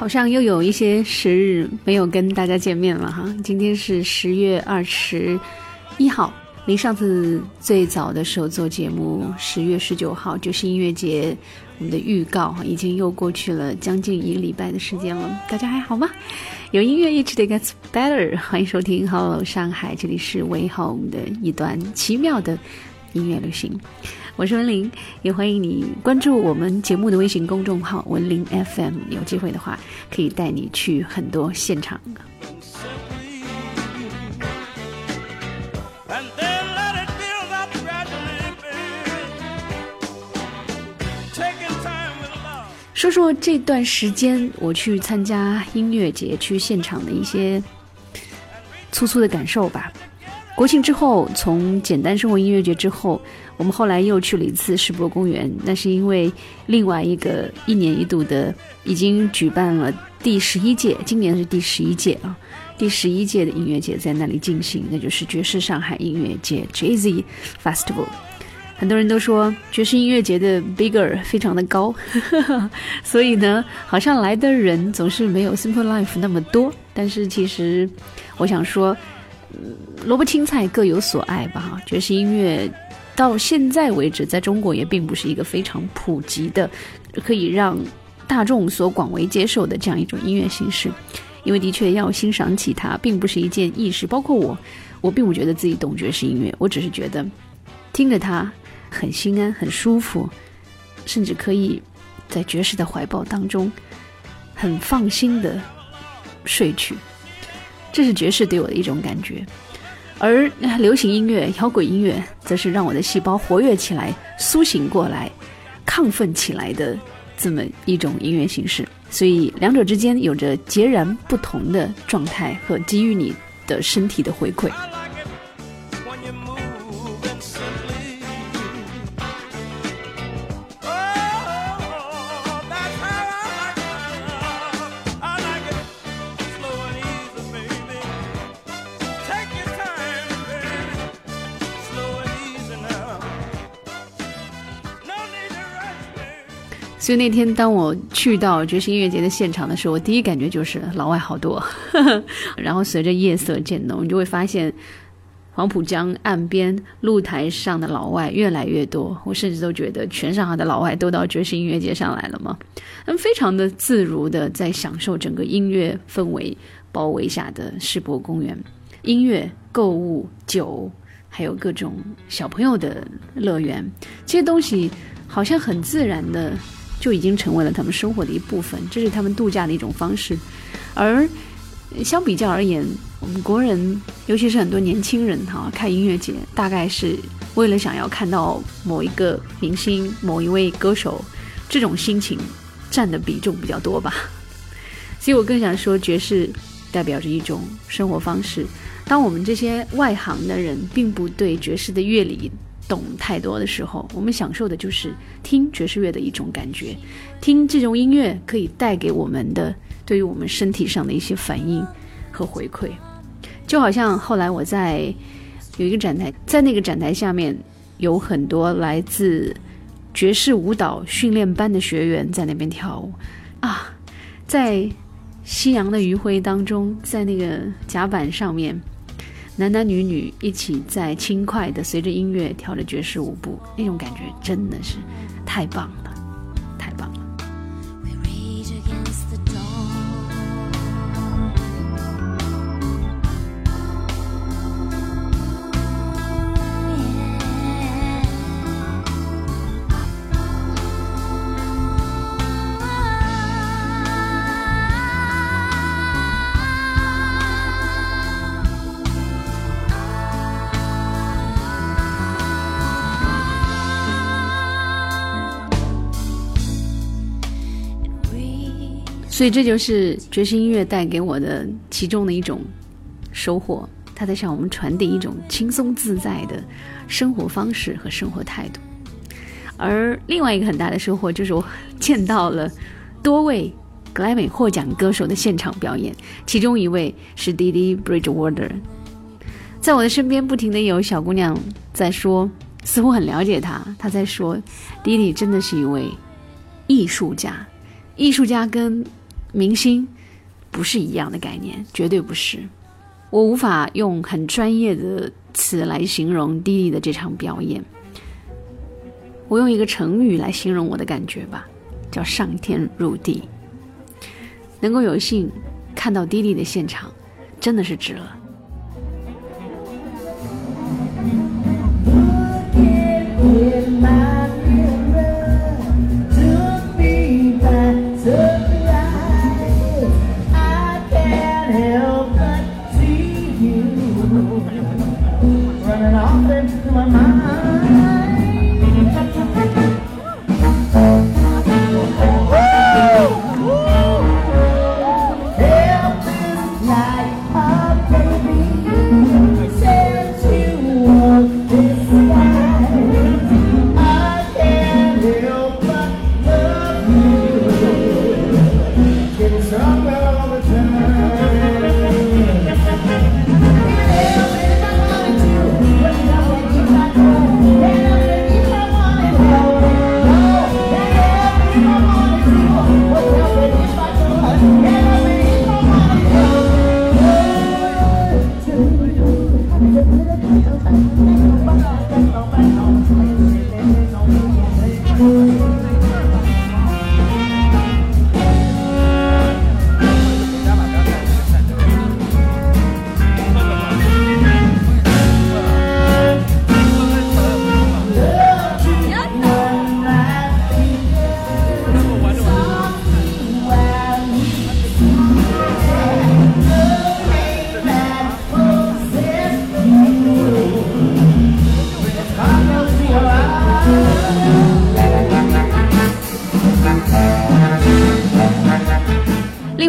好像又有一些时日没有跟大家见面了哈。今天是十月二十一号，离上次最早的时候做节目十月十九号就是音乐节，我们的预告已经又过去了将近一个礼拜的时间了。大家还好吗？有音乐 each day gets better，欢迎收听 Hello 上海，这里是 Way Home 的一段奇妙的音乐旅行。我是文玲，也欢迎你关注我们节目的微信公众号“文玲 FM”。有机会的话，可以带你去很多现场。说说这段时间我去参加音乐节、去现场的一些粗粗的感受吧。国庆之后，从简单生活音乐节之后。我们后来又去了一次世博公园，那是因为另外一个一年一度的已经举办了第十一届，今年是第十一届啊，第十一届的音乐节在那里进行，那就是爵士上海音乐节 Jazz Festival。很多人都说爵士音乐节的 bigger 非常的高，所以呢，好像来的人总是没有 Simple Life 那么多。但是其实我想说，萝卜青菜各有所爱吧，爵士音乐。到现在为止，在中国也并不是一个非常普及的，可以让大众所广为接受的这样一种音乐形式。因为的确要欣赏起它，并不是一件易事。包括我，我并不觉得自己懂爵士音乐，我只是觉得听着它很心安、很舒服，甚至可以在爵士的怀抱当中很放心的睡去。这是爵士对我的一种感觉。而流行音乐、摇滚音乐，则是让我的细胞活跃起来、苏醒过来、亢奋起来的这么一种音乐形式。所以，两者之间有着截然不同的状态和给予你的身体的回馈。所以那天当我去到爵士音乐节的现场的时候，我第一感觉就是老外好多。然后随着夜色渐浓，你就会发现黄浦江岸边露台上的老外越来越多。我甚至都觉得全上海的老外都到爵士音乐节上来了嘛？他们非常的自如的在享受整个音乐氛围包围下的世博公园，音乐、购物、酒，还有各种小朋友的乐园，这些东西好像很自然的。就已经成为了他们生活的一部分，这是他们度假的一种方式。而相比较而言，我们国人，尤其是很多年轻人哈，看音乐节，大概是为了想要看到某一个明星、某一位歌手，这种心情占的比重比较多吧。所以我更想说，爵士代表着一种生活方式。当我们这些外行的人，并不对爵士的乐理。懂太多的时候，我们享受的就是听爵士乐的一种感觉，听这种音乐可以带给我们的，对于我们身体上的一些反应和回馈，就好像后来我在有一个展台，在那个展台下面有很多来自爵士舞蹈训练班的学员在那边跳舞啊，在夕阳的余晖当中，在那个甲板上面。男男女女一起在轻快的随着音乐跳着爵士舞步，那种感觉真的是太棒了。所以这就是爵士音乐带给我的其中的一种收获，它在向我们传递一种轻松自在的生活方式和生活态度。而另外一个很大的收获就是我见到了多位格莱美获奖歌手的现场表演，其中一位是 Didi Bridgewater，在我的身边不停的有小姑娘在说，似乎很了解他，她在说，Didi 真的是一位艺术家，艺术家跟明星不是一样的概念，绝对不是。我无法用很专业的词来形容弟弟的这场表演。我用一个成语来形容我的感觉吧，叫上天入地。能够有幸看到弟弟的现场，真的是值了。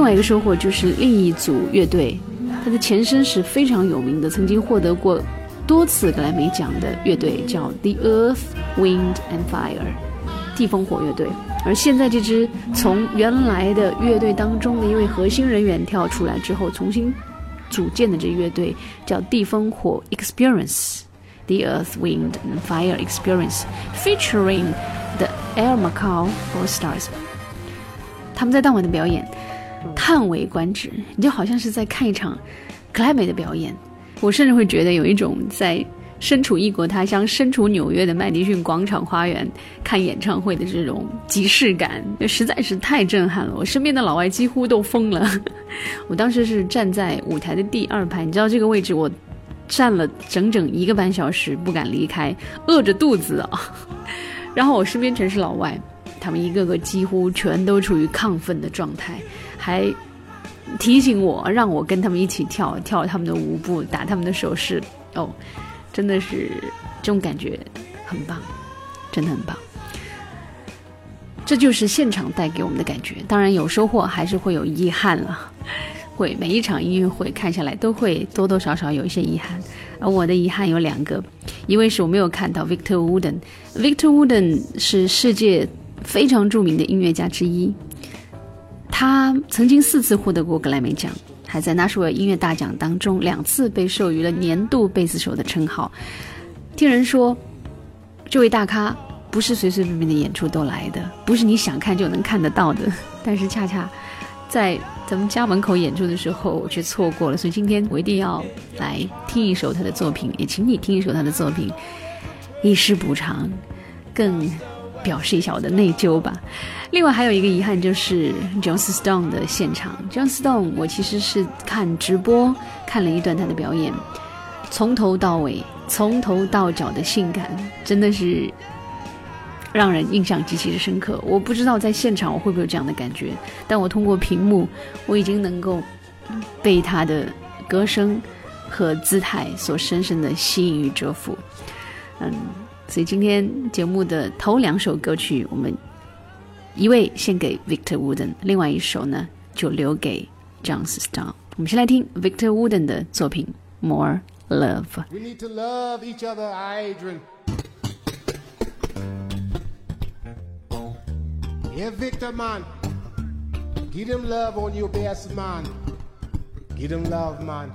另外一个收获就是另一组乐队，它的前身是非常有名的，曾经获得过多次格莱美奖的乐队，叫 The Earth Wind and Fire 地风火乐队。而现在这支从原来的乐队当中的一位核心人员跳出来之后重新组建的这乐队，叫地风火 experience，The Earth Wind and Fire Experience featuring the Air Macau for Stars。他们在当晚的表演。叹为观止，你就好像是在看一场克莱美的表演。我甚至会觉得有一种在身处异国他乡、身处纽约的麦迪逊广场花园看演唱会的这种即视感，实在是太震撼了。我身边的老外几乎都疯了。我当时是站在舞台的第二排，你知道这个位置，我站了整整一个半小时不敢离开，饿着肚子啊。然后我身边全是老外，他们一个个几乎全都处于亢奋的状态。还提醒我，让我跟他们一起跳跳他们的舞步，打他们的手势。哦，真的是这种感觉很棒，真的很棒。这就是现场带给我们的感觉。当然有收获，还是会有遗憾了。会每一场音乐会看下来，都会多多少少有一些遗憾。而我的遗憾有两个，一位是我没有看到 Victor Wooden。Victor Wooden 是世界非常著名的音乐家之一。他曾经四次获得过格莱美奖，还在纳什维尔音乐大奖当中两次被授予了年度贝斯手的称号。听人说，这位大咖不是随随便便的演出都来的，不是你想看就能看得到的。但是恰恰在咱们家门口演出的时候，我却错过了。所以今天我一定要来听一首他的作品，也请你听一首他的作品，以示补偿，更。表示一下我的内疚吧。另外还有一个遗憾就是 John Stone 的现场。John Stone 我其实是看直播看了一段他的表演，从头到尾，从头到脚的性感，真的是让人印象极其的深刻。我不知道在现场我会不会有这样的感觉，但我通过屏幕，我已经能够被他的歌声和姿态所深深的吸引与折服。嗯。所以今天节目的头两首歌曲，我们一位献给 Victor Wooden，另外一首呢就留给 John Stone。我们先来听 Victor Wooden 的作品《More Love》。We need to love each other, Adrian. Yeah, Victor, man. Give them love on your best, man. Give them love, man.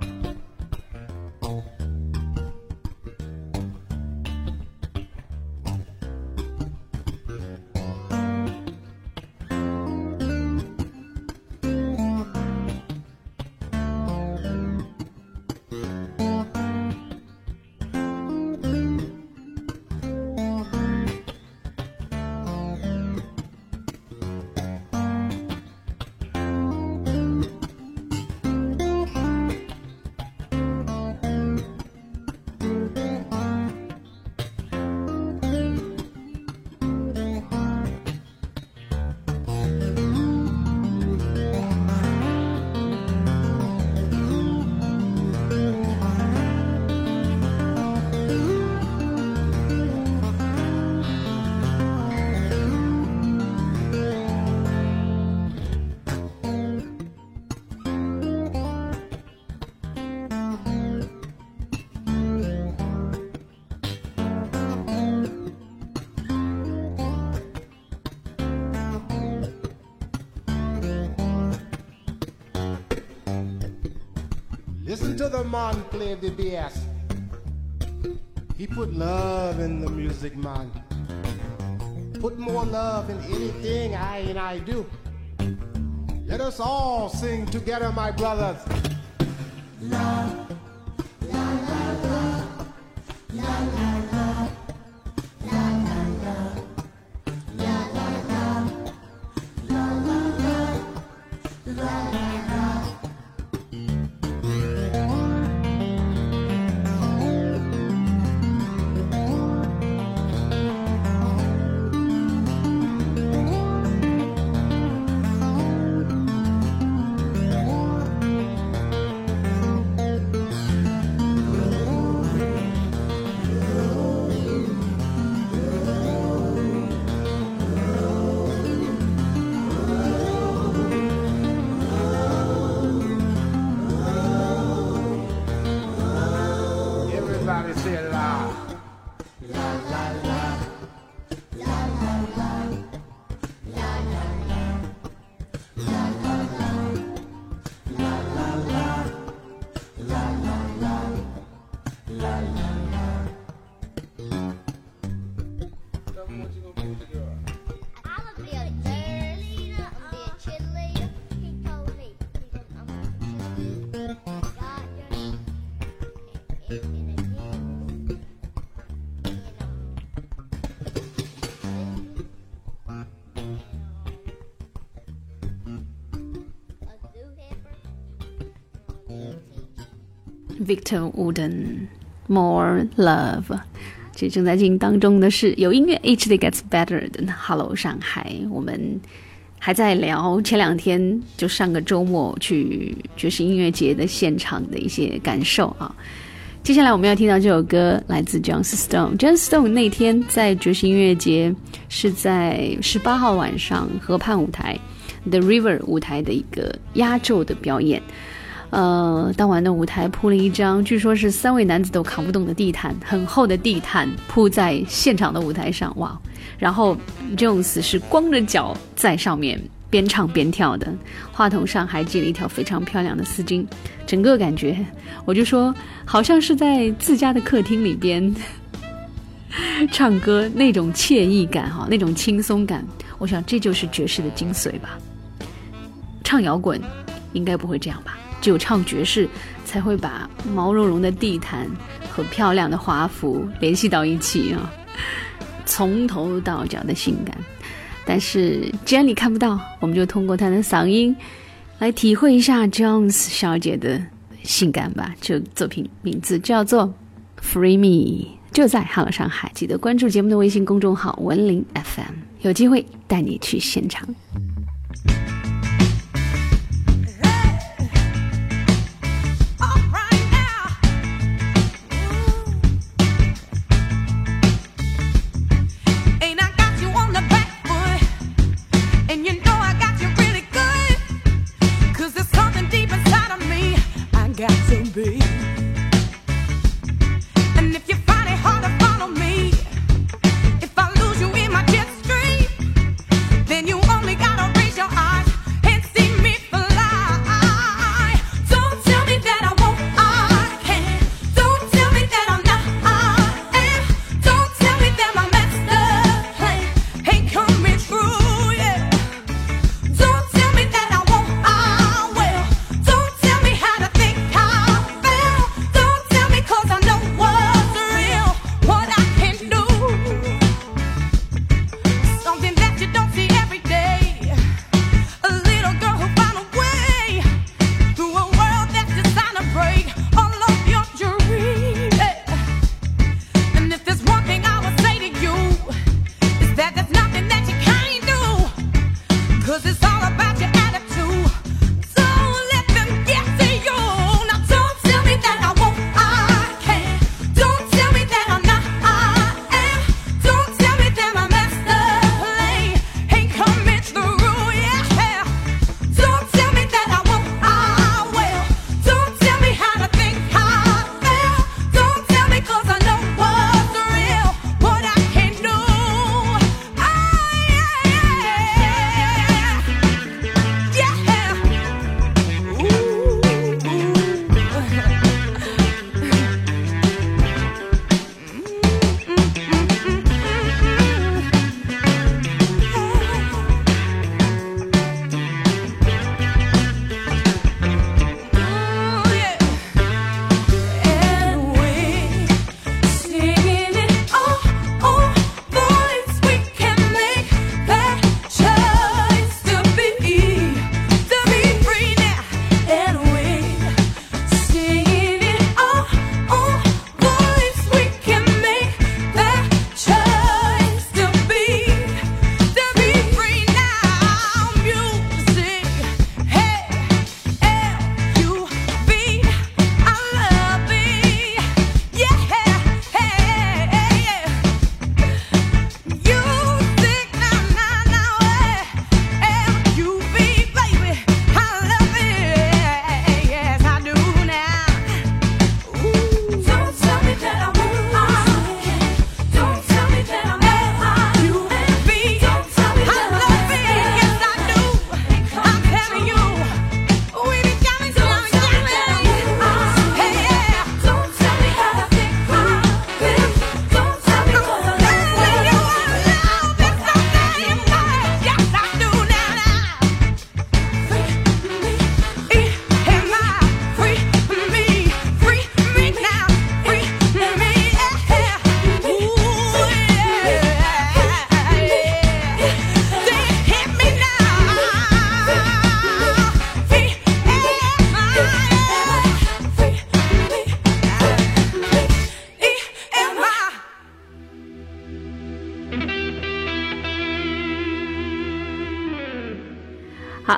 Listen to the man play the bass. He put love in the music, man. Put more love in anything I and I do. Let us all sing together, my brothers. Love. 谢谢啦。Victor Wooden More Love，这正在进行当中的是有音乐 Each Day Gets Better 的 Hello 上海，我们还在聊前两天就上个周末去爵士音乐节的现场的一些感受啊。接下来我们要听到这首歌来自 John Stone。John Stone 那天在爵士音乐节是在十八号晚上河畔舞台 The River 舞台的一个压轴的表演。呃，当晚的舞台铺了一张，据说是三位男子都扛不动的地毯，很厚的地毯铺在现场的舞台上，哇！然后 Jones 是光着脚在上面边唱边跳的，话筒上还系了一条非常漂亮的丝巾，整个感觉我就说，好像是在自家的客厅里边 唱歌那种惬意感哈，那种轻松感，我想这就是爵士的精髓吧。唱摇滚应该不会这样吧？只有唱爵士，才会把毛茸茸的地毯和漂亮的华服联系到一起啊，从头到脚的性感。但是既然你看不到，我们就通过她的嗓音来体会一下 Jones 小姐的性感吧。这作品名字叫做《Free Me》，就在 Hello 上海。记得关注节目的微信公众号“文林 FM”，有机会带你去现场。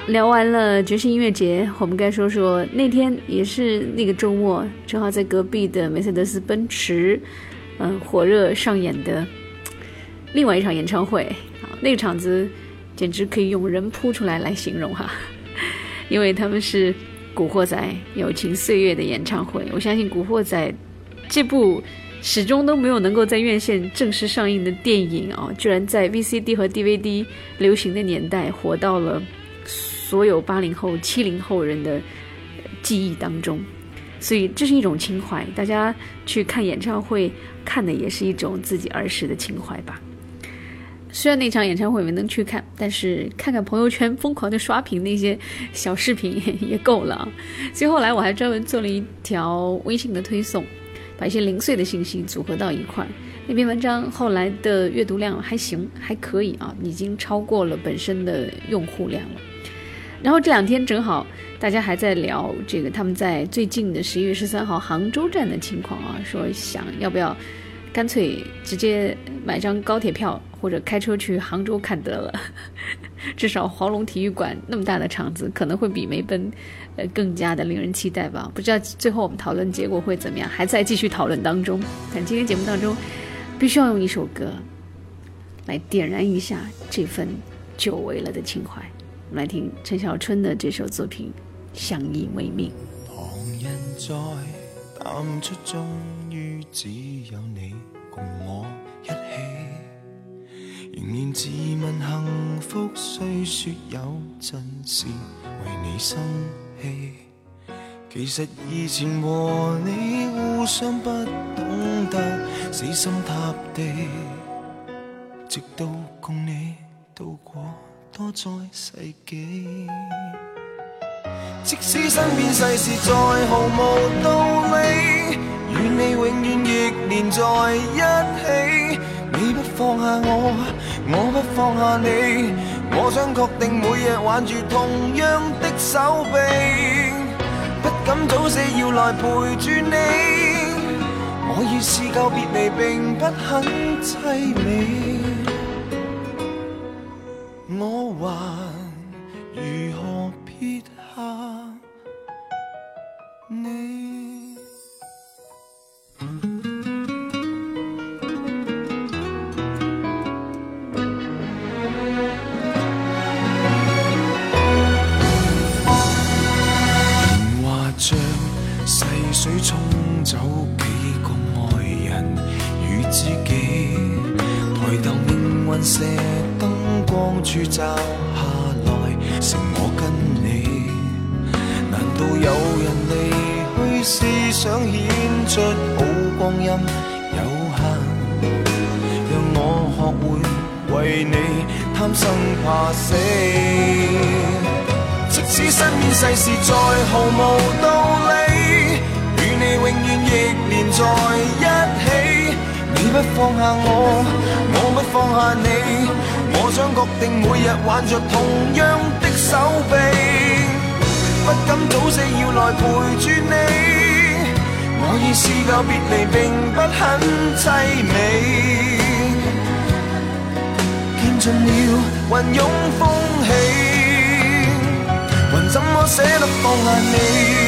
聊完了爵士音乐节，我们该说说那天也是那个周末，正好在隔壁的梅赛德斯奔驰，嗯，火热上演的另外一场演唱会。啊，那个场子简直可以用“人扑出来”来形容哈，因为他们是《古惑仔》友情岁月的演唱会。我相信《古惑仔》这部始终都没有能够在院线正式上映的电影啊，居然在 VCD 和 DVD 流行的年代活到了。所有八零后、七零后人的记忆当中，所以这是一种情怀。大家去看演唱会，看的也是一种自己儿时的情怀吧。虽然那场演唱会没能去看，但是看看朋友圈疯狂的刷屏那些小视频也够了。所以后来我还专门做了一条微信的推送，把一些零碎的信息组合到一块。那篇文章后来的阅读量还行，还可以啊，已经超过了本身的用户量了。然后这两天正好大家还在聊这个他们在最近的十一月十三号杭州站的情况啊，说想要不要干脆直接买张高铁票或者开车去杭州看得了，至少黄龙体育馆那么大的场子可能会比梅奔呃更加的令人期待吧。不知道最后我们讨论结果会怎么样，还在继续讨论当中。但今天节目当中必须要用一首歌来点燃一下这份久违了的情怀。我们来听陈小春的这首作品《相依为命》。旁人在淡出，终于只有你共我一起。仍然自问幸福，虽说有阵时为你生气。其实以前和你互相不懂得死心塌地，直到共你度过。多在世纪，即使身边世事再毫无道理，与你永远亦连在一起。你不放下我，我不放下你，我想确定每日挽住同样的手臂，不敢早死要来陪住你。我已试够别离，并不很凄美。我光柱照下来，剩我跟你。难道有人离去是想显出好光阴有限？让我学会为你贪生怕死。即使身边世事再毫无道理，与你永远亦连在一起。你不放下我，我不放下你。我想确定每日挽着同样的手臂，不敢早死要来陪住你。我已试够别离，并不很凄美。见尽了云涌风起，还怎么舍得放下你？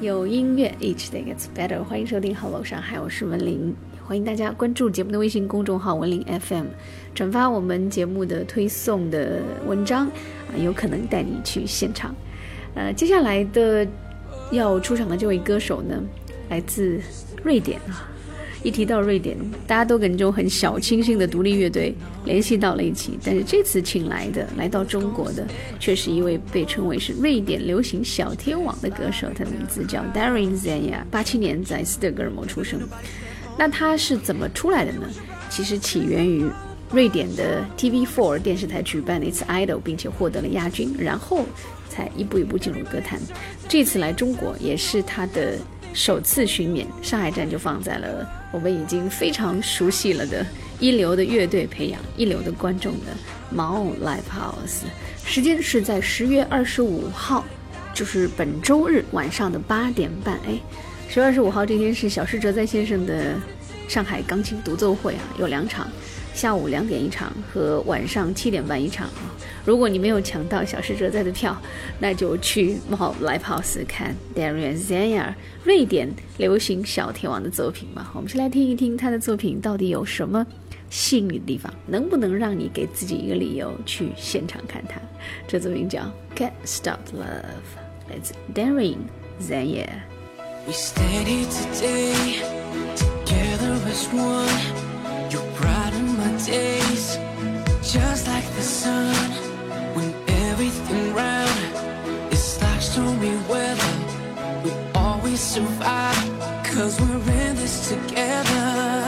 有音乐，each day gets better。欢迎收听《Hello 上海》，我是文玲。欢迎大家关注节目的微信公众号“文林 FM”，转发我们节目的推送的文章啊，有可能带你去现场。呃，接下来的要出场的这位歌手呢，来自瑞典啊。一提到瑞典，大家都跟这种很小清新的独立乐队联系到了一起。但是这次请来的，来到中国的，却是一位被称为是瑞典流行小天王的歌手，他的名字叫 Darin Zenya，八七年在斯德哥尔摩出生。那他是怎么出来的呢？其实起源于瑞典的 TV4 电视台举办的一次 Idol，并且获得了亚军，然后才一步一步进入歌坛。这次来中国也是他的首次巡演，上海站就放在了。我们已经非常熟悉了的一流的乐队培养、一流的观众的毛 Live House，时间是在十月二十五号，就是本周日晚上的八点半。哎，十月二十五号这天是小施哲在先生的上海钢琴独奏会啊，有两场。下午两点一场和晚上七点半一场啊！如果你没有抢到小施哲在的票，那就去 Live House 看 Darian Zenya 瑞典流行小天王的作品吧。我们先来听一听他的作品到底有什么吸引你的地方，能不能让你给自己一个理由去现场看他？这作品叫 Can't Stop Love，来自 Darian Zenya。We stand here today, together as one. Days, just like the sun. When everything round is like stormy weather, we always survive, cause we're in this together.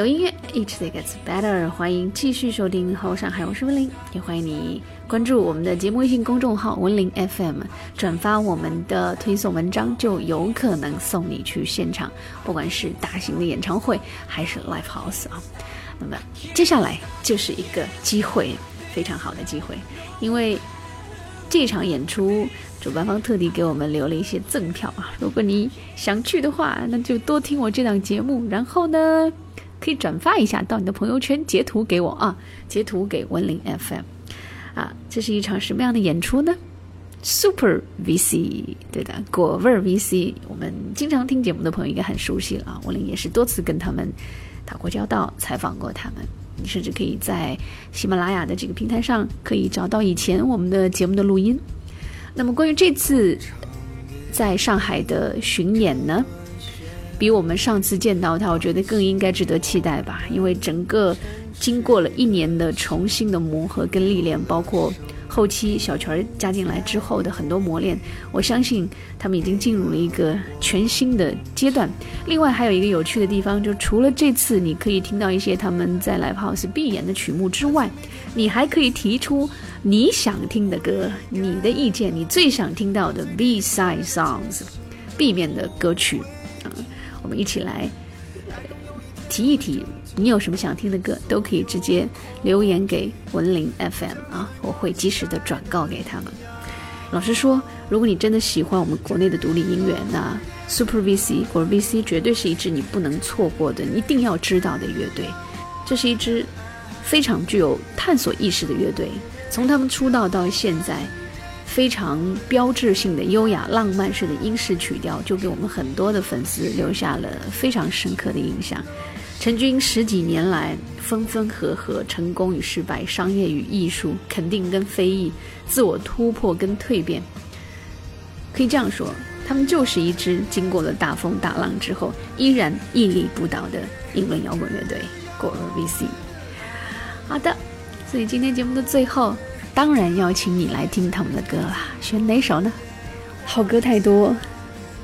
有音乐，Each day gets better。欢迎继续收听《后上海》，我是文玲，也欢迎你关注我们的节目微信公众号“文玲 FM”，转发我们的推送文章，就有可能送你去现场，不管是大型的演唱会还是 live house 啊。那么接下来就是一个机会，非常好的机会，因为这场演出，主办方特地给我们留了一些赠票啊。如果你想去的话，那就多听我这档节目，然后呢，可以转发一下到你的朋友圈，截图给我啊，截图给文林 FM 啊。这是一场什么样的演出呢？Super VC，对的，果味 VC，我们经常听节目的朋友应该很熟悉了啊。文林也是多次跟他们打过交道，采访过他们。你甚至可以在喜马拉雅的这个平台上可以找到以前我们的节目的录音。那么关于这次在上海的巡演呢，比我们上次见到他，我觉得更应该值得期待吧。因为整个经过了一年的重新的磨合跟历练，包括后期小泉加进来之后的很多磨练，我相信他们已经进入了一个全新的阶段。另外还有一个有趣的地方，就除了这次你可以听到一些他们在 Live House 必演的曲目之外，你还可以提出你想听的歌，你的意见，你最想听到的 B side songs。B 面的歌曲，我们一起来、呃提一提，你有什么想听的歌，都可以直接留言给文林 FM 啊，我会及时的转告给他们。老实说，如果你真的喜欢我们国内的独立音乐，那 Super VC 或者 VC 绝对是一支你不能错过的、你一定要知道的乐队。这是一支非常具有探索意识的乐队，从他们出道到现在。非常标志性的优雅浪漫式的英式曲调，就给我们很多的粉丝留下了非常深刻的印象。陈军十几年来，分分合合，成功与失败，商业与艺术，肯定跟非议，自我突破跟蜕变。可以这样说，他们就是一支经过了大风大浪之后，依然屹立不倒的英伦摇滚乐队——果儿 VC。好的，所以今天节目的最后。当然要请你来听他们的歌啦，选哪首呢？好歌太多，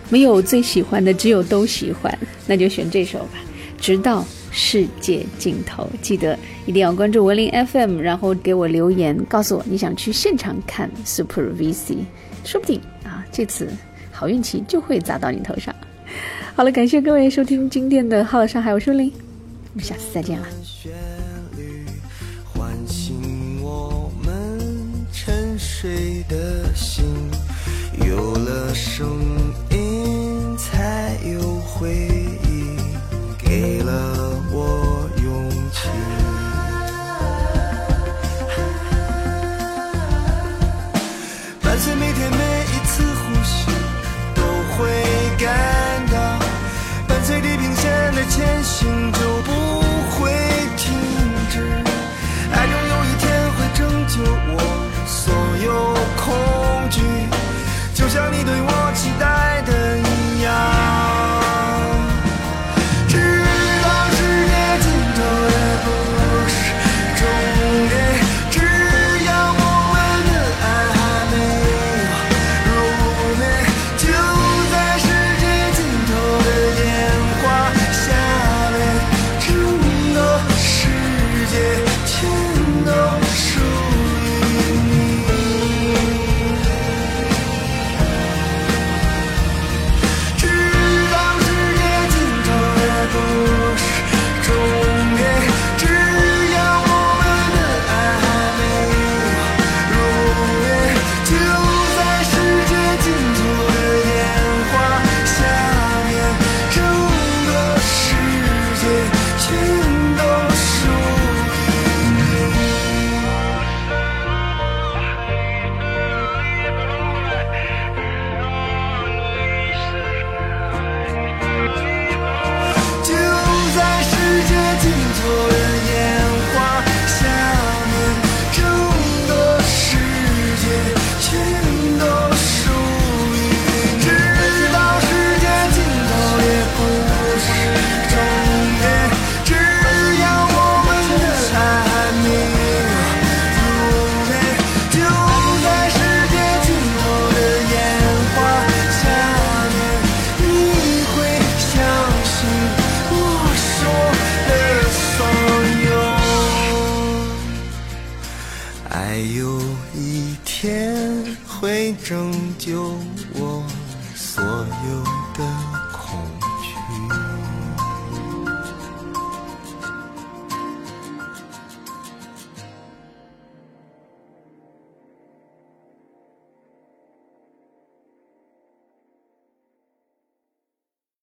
没有最喜欢的，只有都喜欢，那就选这首吧。直到世界尽头，记得一定要关注文林 FM，然后给我留言，告诉我你想去现场看 Super VC，说不定啊，这次好运气就会砸到你头上。好了，感谢各位收听今天的《好了上海》，我是林，我们下次再见了。谁的心，有了声音才有回忆，给了我